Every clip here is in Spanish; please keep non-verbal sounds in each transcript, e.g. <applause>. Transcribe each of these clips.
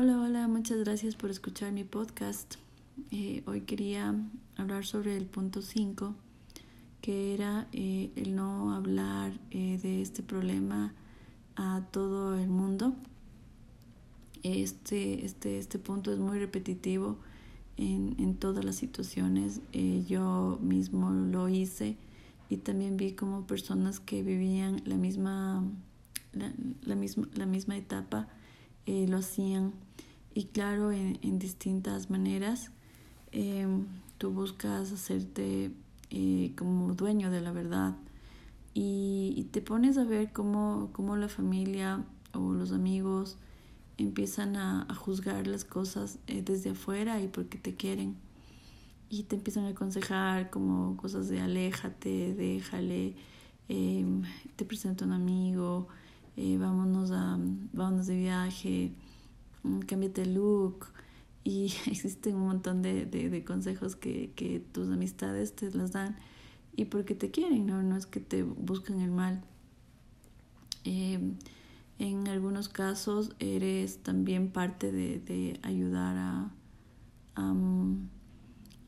Hola, hola, muchas gracias por escuchar mi podcast. Eh, hoy quería hablar sobre el punto 5, que era eh, el no hablar eh, de este problema a todo el mundo. Este, este, este punto es muy repetitivo en, en todas las situaciones. yo mismo lo hice y también vi como personas que vivían la misma, la misma, la misma etapa lo hacían y claro, en, en distintas maneras. Em, tú buscas hacerte eh, como dueño de la verdad y, te pones a ver cómo, cómo, la familia o los amigos empiezan a, a juzgar las cosas eh, desde afuera y porque te quieren y te empiezan a aconsejar como cosas de aléjate, déjale, em, te presento a un amigo, eh, vámonos, a, vámonos de viaje Mm, cámbiate el look. Y <laughs> existen un montón de, de, consejos que, que, tus amistades te las dan y porque te quieren, ¿no? No es que te buscan el mal. Em, en algunos casos eres también parte de, de ayudar a, a, mm,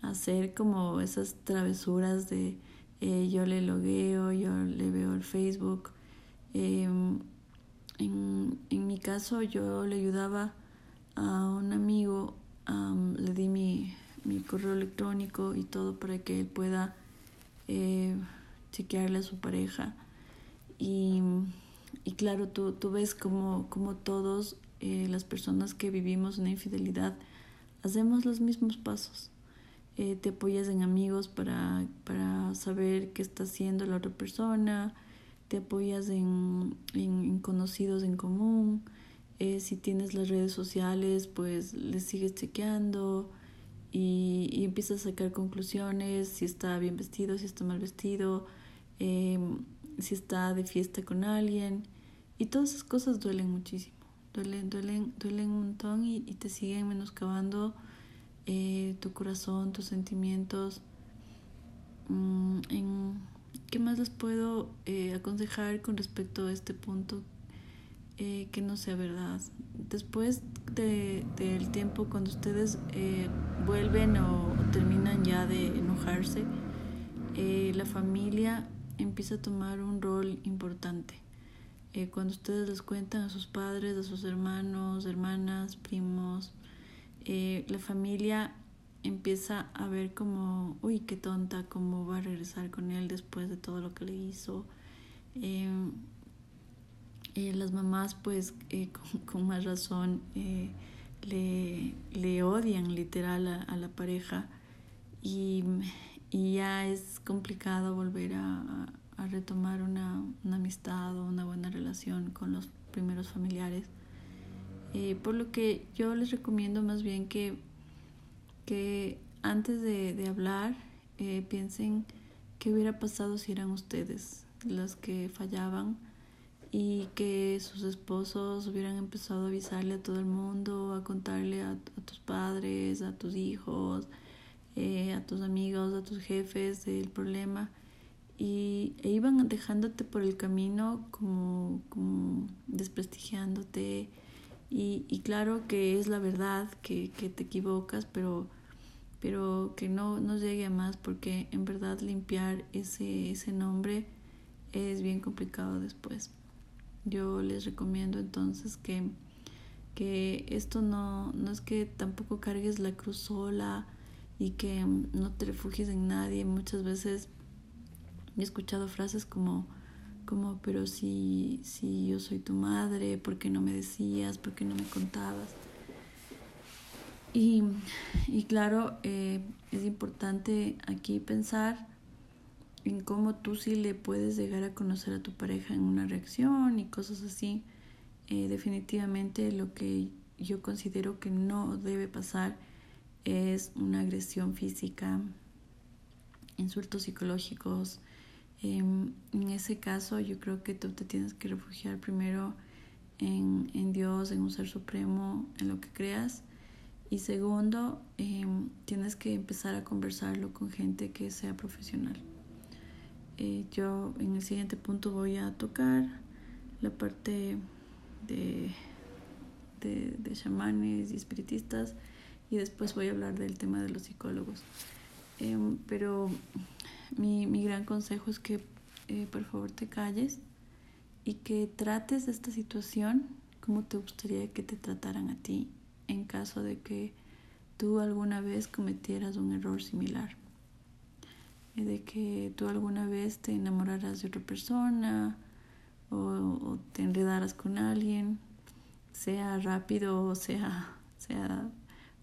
hacer como esas travesuras de eh, yo le logueo, yo le veo el Facebook. Em, en, en mi caso yo le ayudaba a un amigo, le di mi, mi, correo electrónico y todo para que él pueda eh, chequearle a su pareja. Y, y claro, tú, tú ves como, como todos eh, las personas que vivimos una infidelidad hacemos los mismos pasos. Eh, te apoyas en amigos para, para saber qué está haciendo la otra persona, te apoyas en, en conocidos en común, eh, si tienes las redes sociales, pues les sigues chequeando y, y, empiezas a sacar conclusiones, si está bien vestido, si está mal vestido, em, si está de fiesta con alguien. Y todas esas cosas duelen muchísimo, duelen, duelen, duelen un montón y, te siguen menoscabando eh, tu corazón, tus sentimientos. Mm, en, ¿Qué más les puedo eh, aconsejar con respecto a este punto? Eh, que no sea verdad. Después de, del tiempo, cuando ustedes eh, vuelven o, terminan ya de enojarse, la familia empieza a tomar un rol importante. cuando ustedes les cuentan a sus padres, a sus hermanos, hermanas, primos, la familia empieza a ver como, uy, qué tonta, cómo va a regresar con él después de todo lo que le hizo eh, las mamás pues eh, <laughs> con, más razón eh, le, le, odian literal a, la pareja y, y, ya es complicado volver a, a retomar una, una, amistad o una buena relación con los primeros familiares. por lo que yo les recomiendo más bien que, que antes de, de hablar piensen qué hubiera pasado si eran ustedes las que fallaban y que sus esposos hubieran empezado a avisarle a todo el mundo, a contarle a, tus padres, a tus hijos, eh, a tus amigos, a tus jefes del problema. Y e iban dejándote por el camino como, como desprestigiándote y, y, claro que es la verdad que, que te equivocas pero pero que no, no llegue a más porque en verdad limpiar ese, ese nombre es bien complicado después. Yo les recomiendo entonces que, que esto no, no es que tampoco cargues la cruz sola y que no te refugies en nadie. Muchas veces he escuchado frases como, como pero si, si yo soy tu madre, ¿por qué no me decías? ¿Por qué no me contabas? Y, y claro, eh, es importante aquí pensar en cómo tú sí le puedes llegar a conocer a tu pareja en una reacción y cosas así. Eh, definitivamente lo que yo considero que no debe pasar es una agresión física, insultos psicológicos. Em, en ese caso yo creo que tú te tienes que refugiar primero en, en Dios, en un ser supremo, en lo que creas. Y segundo, em, tienes que empezar a conversarlo con gente que sea profesional. Eh, yo en el siguiente punto voy a tocar la parte de, de, de chamanes y espiritistas y después voy a hablar del tema de los psicólogos. Em, pero mi, mi, gran consejo es que eh, por favor te calles y que trates esta situación como te gustaría que te trataran a ti en caso de que tú alguna vez cometieras un error similar. De que tú alguna vez te enamoraras de otra persona o, o te enredaras con alguien, sea rápido o sea, sea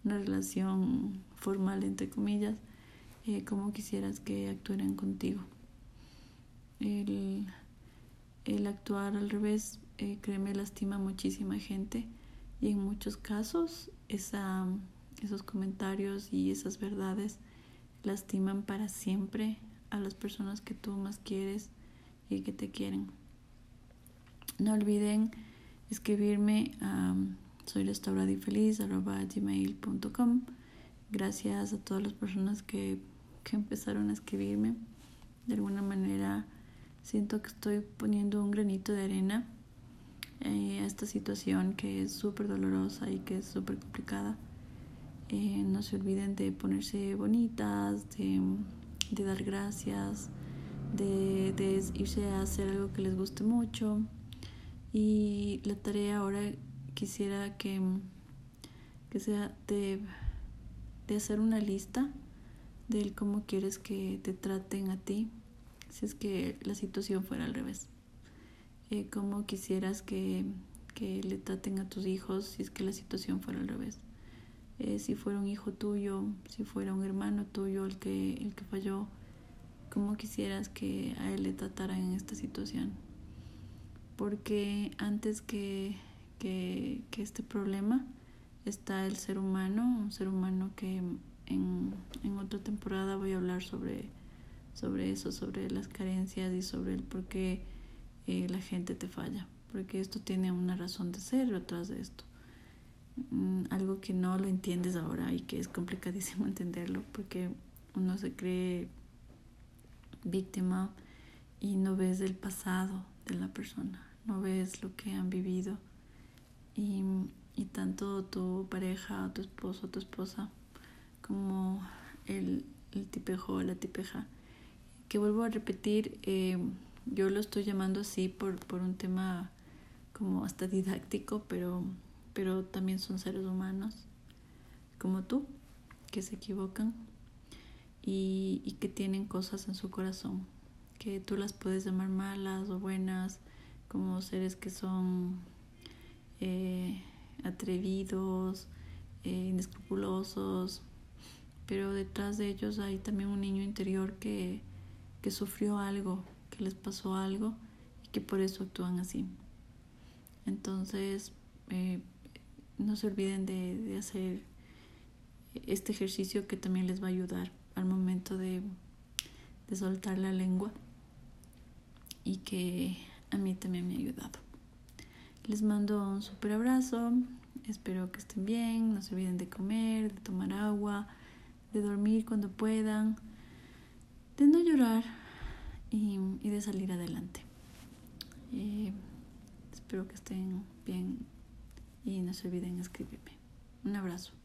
una relación formal, entre comillas, eh, como quisieras que actuaran contigo. El, actuar al revés, eh, créeme, lastima muchísima gente y en muchos casos esa, esos comentarios y esas verdades lastiman para siempre a las personas que tú más quieres y que te quieren. No olviden escribirme a soy restaurada y feliz gmail.com. Gracias a todas las personas que, que empezaron a escribirme. De alguna manera siento que estoy poniendo un granito de arena eh, a esta situación que es súper dolorosa y que es súper complicada. Eh, no se olviden de ponerse bonitas, de, de dar gracias, de, de irse a hacer algo que les guste mucho. Y la tarea ahora quisiera que, que sea de, de hacer una lista de cómo quieres que te traten a ti si es que la situación fuera al revés. Eh, cómo quisieras que, que, le traten a tus hijos si es que la situación fuera al revés. Eh, si fuera un hijo tuyo, si fuera un hermano tuyo el que, el que falló, cómo quisieras que a él le trataran en esta situación. Porque antes que que, que este problema está el ser humano, un ser humano que en, en otra temporada voy a hablar sobre, sobre eso, sobre las carencias y sobre el por qué eh, la gente te falla, porque esto tiene una razón de ser detrás de esto. Mm, algo que no lo entiendes ahora y que es complicadísimo <laughs> entenderlo, porque uno se cree víctima y no ves el pasado de la persona, no ves lo que han vivido y, y tanto tu pareja, tu esposo, tu esposa, como el, el tipejo o la tipeja, que vuelvo a repetir, eh, yo lo estoy llamando así por, por un tema como hasta didáctico, pero, pero también son seres humanos como tú, que se equivocan y, y que tienen cosas en su corazón, que tú las puedes llamar malas o buenas, como seres que son eh, atrevidos, eh, inescrupulosos, pero detrás de ellos hay también un niño interior que, que sufrió algo, que les pasó algo y que por eso actúan así. Entonces, eh, no se olviden de, de, hacer este ejercicio que también les va a ayudar al momento de, de soltar la lengua y que a mí también me ha ayudado. Les mando un super abrazo. Espero que estén bien. No se olviden de comer, de tomar agua, de dormir cuando puedan, de no llorar y, de salir adelante. Eh, espero que estén bien y no se olviden escribirme. Un abrazo.